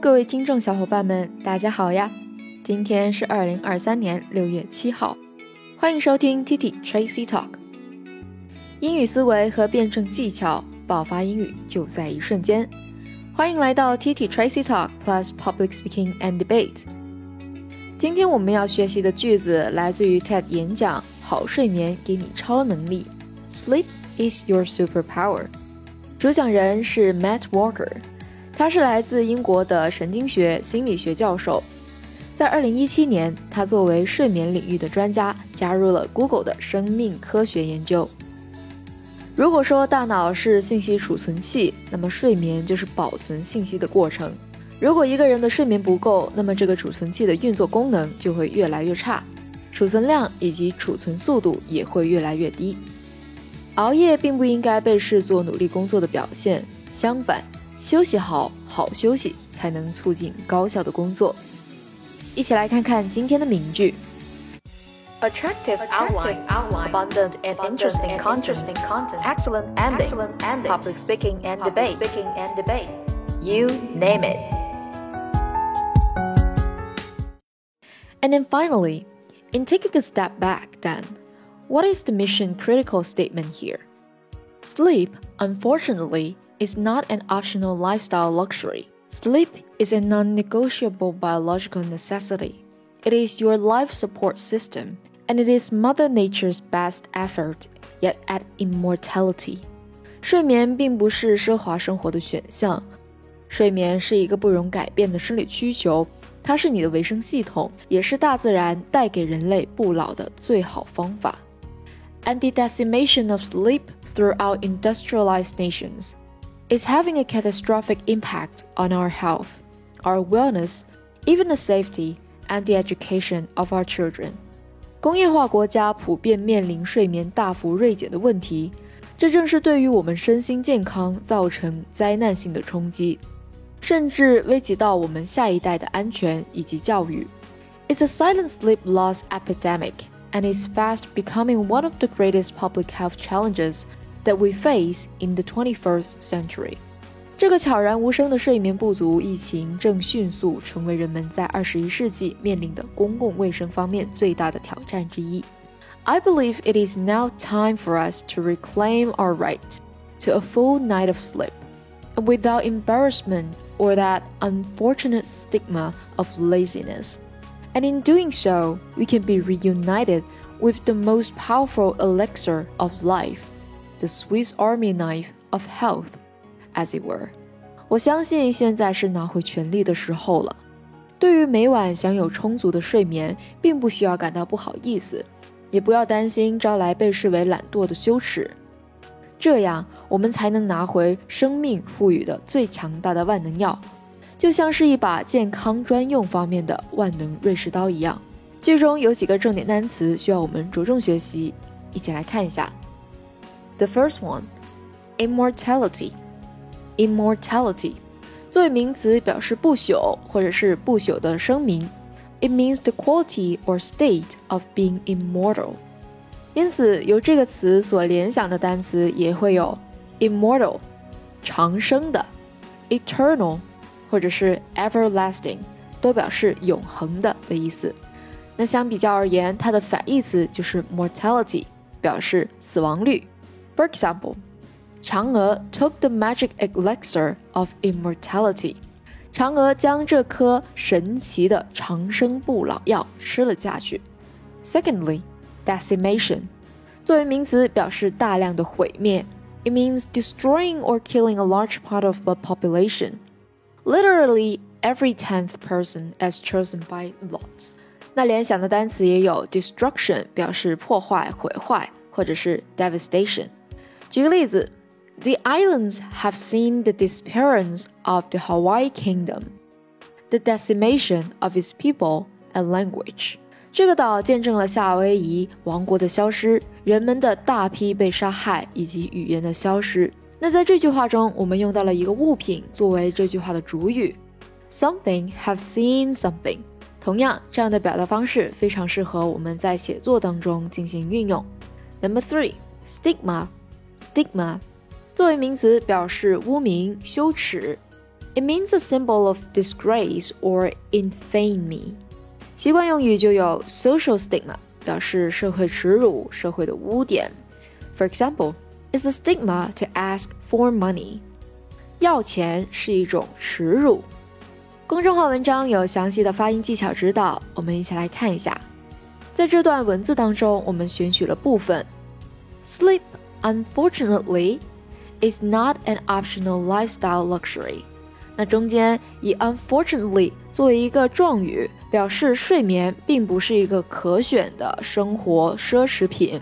各位听众小伙伴们，大家好呀！今天是二零二三年六月七号，欢迎收听 T T Tracy Talk。英语思维和辩证技巧，爆发英语就在一瞬间。欢迎来到 T T Tracy Talk Plus Public Speaking and Debate。今天我们要学习的句子来自于 TED 演讲：好睡眠给你超能力，Sleep is your superpower。主讲人是 Matt Walker。他是来自英国的神经学心理学教授，在2017年，他作为睡眠领域的专家加入了 Google 的生命科学研究。如果说大脑是信息储存器，那么睡眠就是保存信息的过程。如果一个人的睡眠不够，那么这个储存器的运作功能就会越来越差，储存量以及储存速度也会越来越低。熬夜并不应该被视作努力工作的表现，相反。休息好，好休息才能促进高效的工作。一起来看看今天的名句：attractive outline, abundant and interesting content, excellent ending, public speaking and debate, you name it. And then finally, in taking a step back, then, what is the mission critical statement here? Sleep, unfortunately, is not an optional lifestyle luxury. Sleep is a non negotiable biological necessity. It is your life support system, and it is Mother Nature's best effort yet at immortality. 睡眠并不是奢华生活的选项，睡眠是一个不容改变的生理需求，它是你的维生系统，也是大自然带给人类不老的最好方法。And the decimation of sleep throughout industrialized nations is having a catastrophic impact on our health, our wellness, even the safety and the education of our children. 工业化国家普遍面临睡眠大幅锐减的问题，这正是对于我们身心健康造成灾难性的冲击，甚至危及到我们下一代的安全以及教育。It's a silent sleep loss epidemic and is fast becoming one of the greatest public health challenges that we face in the 21st century。这个悄然无声的睡眠不足疫情正迅速成为人们在二十一世纪面临的公共卫生方面最大的挑战之一。I believe it is now time for us to reclaim our right to a full night of sleep, without embarrassment or that unfortunate stigma of laziness. And in doing so, we can be reunited with the most powerful elixir of life the Swiss Army knife of health, as it were。我相信现在是拿回权力的时候了。对于每晚享有充足的睡眠，并不需要感到不好意思，也不要担心招来被视为懒惰的羞耻。这样，我们才能拿回生命赋予的最强大的万能药，就像是一把健康专用方面的万能瑞士刀一样。剧中有几个重点单词需要我们着重学习，一起来看一下。The first one, immortality. Immortality 作为名词表示不朽或者是不朽的声明。It means the quality or state of being immortal. 因此，由这个词所联想的单词也会有 immortal 长生的，eternal 或者是 everlasting 都表示永恒的的意思。那相比较而言，它的反义词就是 mortality，表示死亡率。 for example, 嫦娥 took the magic elixir of immortality. 嫦娥将这颗神奇的长生不老药吃了下去。Secondly, decimation 作为名词表示大量的毁灭。It means destroying or killing a large part of a population. Literally every tenth person as chosen by lots. 那联想的单词也有 destruction 表示破坏、毁坏，或者是 devastation。 举个例子，The islands have seen the disappearance of the Hawaii kingdom, the decimation of its people and language。这个岛见证了夏威夷王国的消失，人们的大批被杀害以及语言的消失。那在这句话中，我们用到了一个物品作为这句话的主语，something have seen something。同样，这样的表达方式非常适合我们在写作当中进行运用。Number three, stigma。stigma 作为名词表示污名、羞耻。 It means a symbol of disgrace or infamy。习惯用语就有 social stigma，表示社会耻辱、社会的污点。For example, it's a stigma to ask for money。要钱是一种耻辱。公众号文章有详细的发音技巧指导，我们一起来看一下。在这段文字当中，我们选取了部分。Sleep, unfortunately, is not an optional lifestyle luxury。那中间以 unfortunately 作为一个状语，表示睡眠并不是一个可选的生活奢侈品。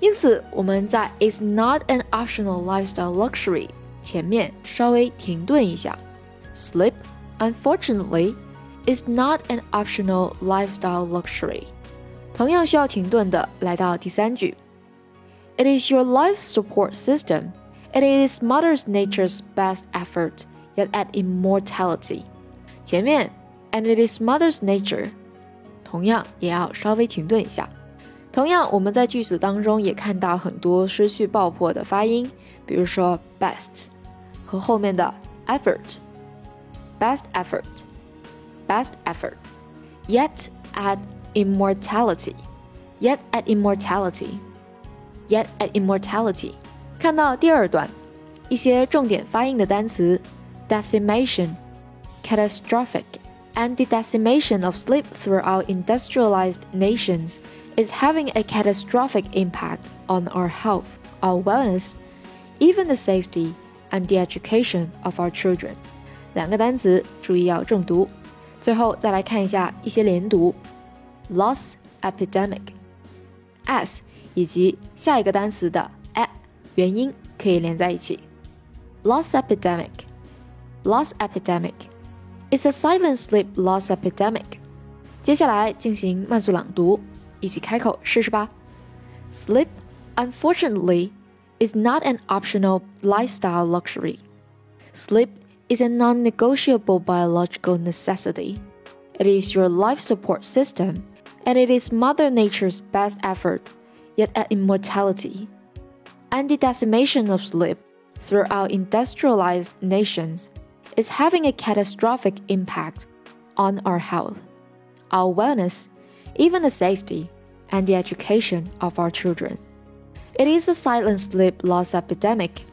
因此，我们在 is not an optional lifestyle luxury 前面稍微停顿一下。Sleep, unfortunately, is not an optional lifestyle luxury。同样需要停顿的，来到第三句。 It is your life support system. It is Mother's Nature's best effort yet at immortality。前面 and it is mother's nature，同样也要稍微停顿一下。同样，我们在句子当中也看到很多失去爆破的发音，比如说 best 和后面的 effort，best effort，best effort，yet at immortality，yet at immortality，yet at immortality。看到第二段，一些重点发音的单词。decimation, catastrophic, and the decimation of sleep throughout industrialized nations is having a catastrophic impact on our health, our wellness, even the safety and the education of our children. 两个单词注意要重读。最后再来看一下一些连读：loss epidemic，s 以及下一个单词的 a 元音可以连在一起，loss epidemic。loss epidemic. It's a silent sleep loss epidemic. 接下来进行慢速朗读，一起开口试试吧。Sleep, unfortunately, is not an optional lifestyle luxury. Sleep is a non negotiable biological necessity. It is your life support system, and it is Mother Nature's best effort, yet at immortality. And the decimation of sleep throughout industrialized nations is having a catastrophic impact on our health, our wellness, even the safety and the education of our children. It is a silent sleep loss epidemic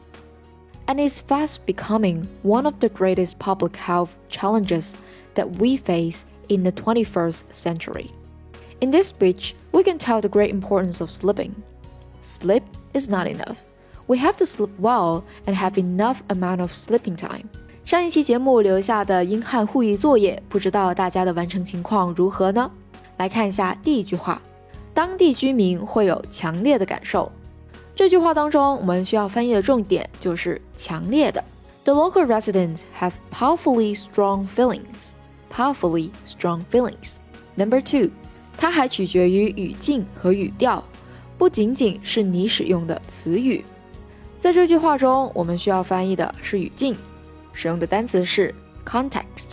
and is fast becoming one of the greatest public health challenges that we face in the 21st century. In this speech, we can tell the great importance of sleeping. Sleep is not enough. We have to sleep well and have enough amount of sleeping time. 上一期节目留下的英汉互译作业，不知道大家的完成情况如何呢？来看一下第一句话，当地居民会有强烈的感受。这句话当中，我们需要翻译的重点就是强烈的。The local residents have powerfully strong feelings. Powerfully strong feelings. Number two， 它还取决于语境和语调，不仅仅是你使用的词语。在这句话中，我们需要翻译的是语境。使用的单词是 context。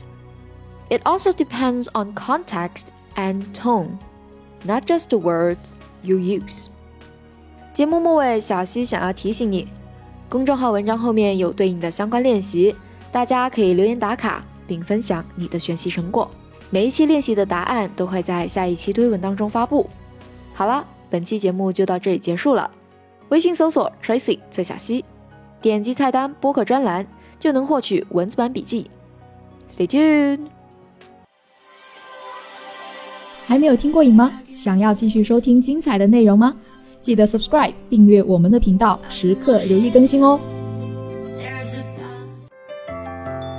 It also depends on context and tone, not just the words you use. 节目末尾，小溪想要提醒你，公众号文章后面有对应的相关练习，大家可以留言打卡并分享你的学习成果。每一期练习的答案都会在下一期推文当中发布。好了，本期节目就到这里结束了。微信搜索 Tracy 崔小溪，点击菜单播客专栏。就能获取文字版笔记。Stay tuned。还没有听过瘾吗？想要继续收听精彩的内容吗？记得 subscribe 订阅我们的频道，时刻留意更新哦。